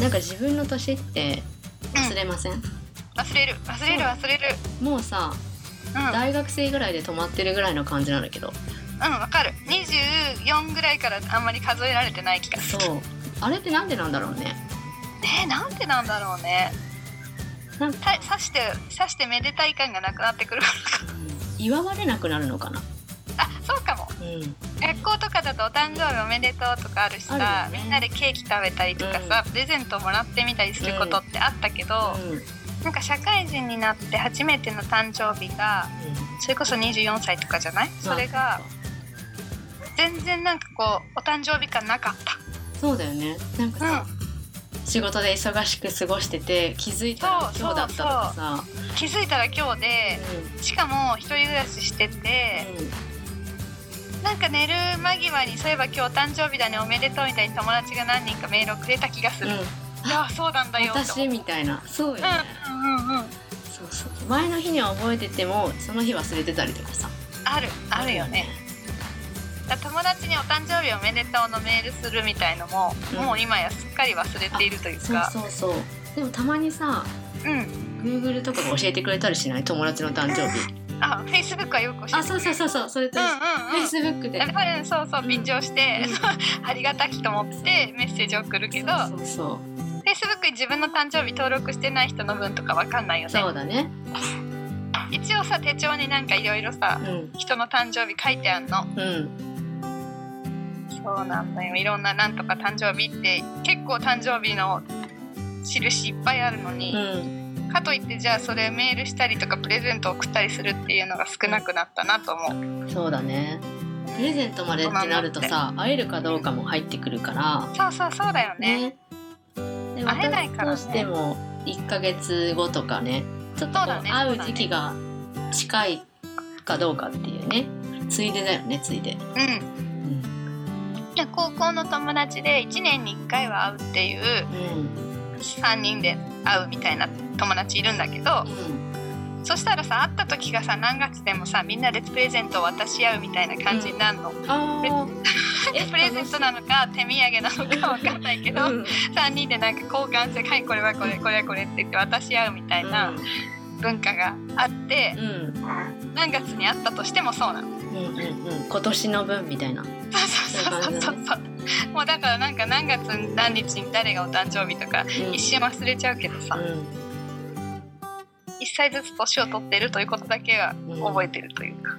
なんか自分の年って忘れません、忘れる。忘れる忘れる。もうさうん。うん大学生ぐらいで止まってるぐらいの感じなんだけど。わかる。24ぐらいからあんまり数えられてない気がする。そう。あれってなんでなんだろうね？えー、なんでなんだろうね？なんかた刺して刺してめでたい感がなくなってくるから。か祝われなくなるのかな？あそうかも。うん学校とかだとお誕生日おめでとうとかあるしさね。みんなでケーキ食べたりとかさ、プレゼントもらってみたりすることってあったけど、うん。なんか社会人になって初めての誕生日がそれこそ24歳とかじゃない？それが全然なんかこうお誕生日感なかっそうだよね。なんかた、さ、仕事で忙しく過ごしてて気づいたら今日だったとかさ。うん、気づいたら今日でしかも一人暮らししてて、なんか寝る間際にそういえば今日お誕生日だねおめでとうみたいに友達が何人かメールをくれた気がする、うん、そうなんだよ。私うみたいな。そうよね、うんうんうん。うんそうそう。前の日には覚えててもその日忘れてたりとかさ。あるあるよね。友達にお誕生日おめでとうのメールするみたいのも、うん。もう今やすっかり忘れているというそうかそうそう。でもたまにさうん。Google とかが教えてくれたりしない？友達の誕生日あ Facebook はよく教えてくれる。あそうそうそうそうそれとうんうんうん。Facebook でやっぱりそうそううん。便乗して、うん。ありがたきと思ってメッセージを送るけどそうそうそう。Facebook に自分の誕生日登録してない人の分とかわかんないよね。そうだね。一応さ手帳になんかいろいろさうん。人の誕生日書いてあんの。うん。そうなんだよ。いろんななんとか誕生日って結構誕生日の印いっぱいあるのに、うんかといってじゃあそれメールしたりとかプレゼント送ったりするっていうのが少なくなったなと思う。そうだね。プレゼントまでってなるとさ会えるかどうかも入ってくるから。そうそうそうだよね。ね。で会えないからね私としても1ヶ月後とかねちょっと会う時期が近いかどうかっていうね。ついでだよねついで、うん。高校の友達で1年に1回は会うっていううん3人で会うみたいな友達いるんだけどうん、そしたらさ会った時がさ何月でもさみんなでプレゼントを渡し合うみたいな感じになるの、あー。え プレゼントなのか手土産なのかわかんないけど、うん。3人でなんか交換して「はいこれはこれこれはこれ」って言って渡し合うみたいな文化があってうんうん何月に会ったとしてもそうなの。うん。うんうん。今年の分みたいな。そうそうそうそうそう もうだからなんか何月何日に誰がお誕生日とかうん。一瞬忘れちゃうけどさ、うん。一歳ずつ年を取ってるということだけは覚えてるというか、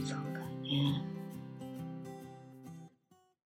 そうだね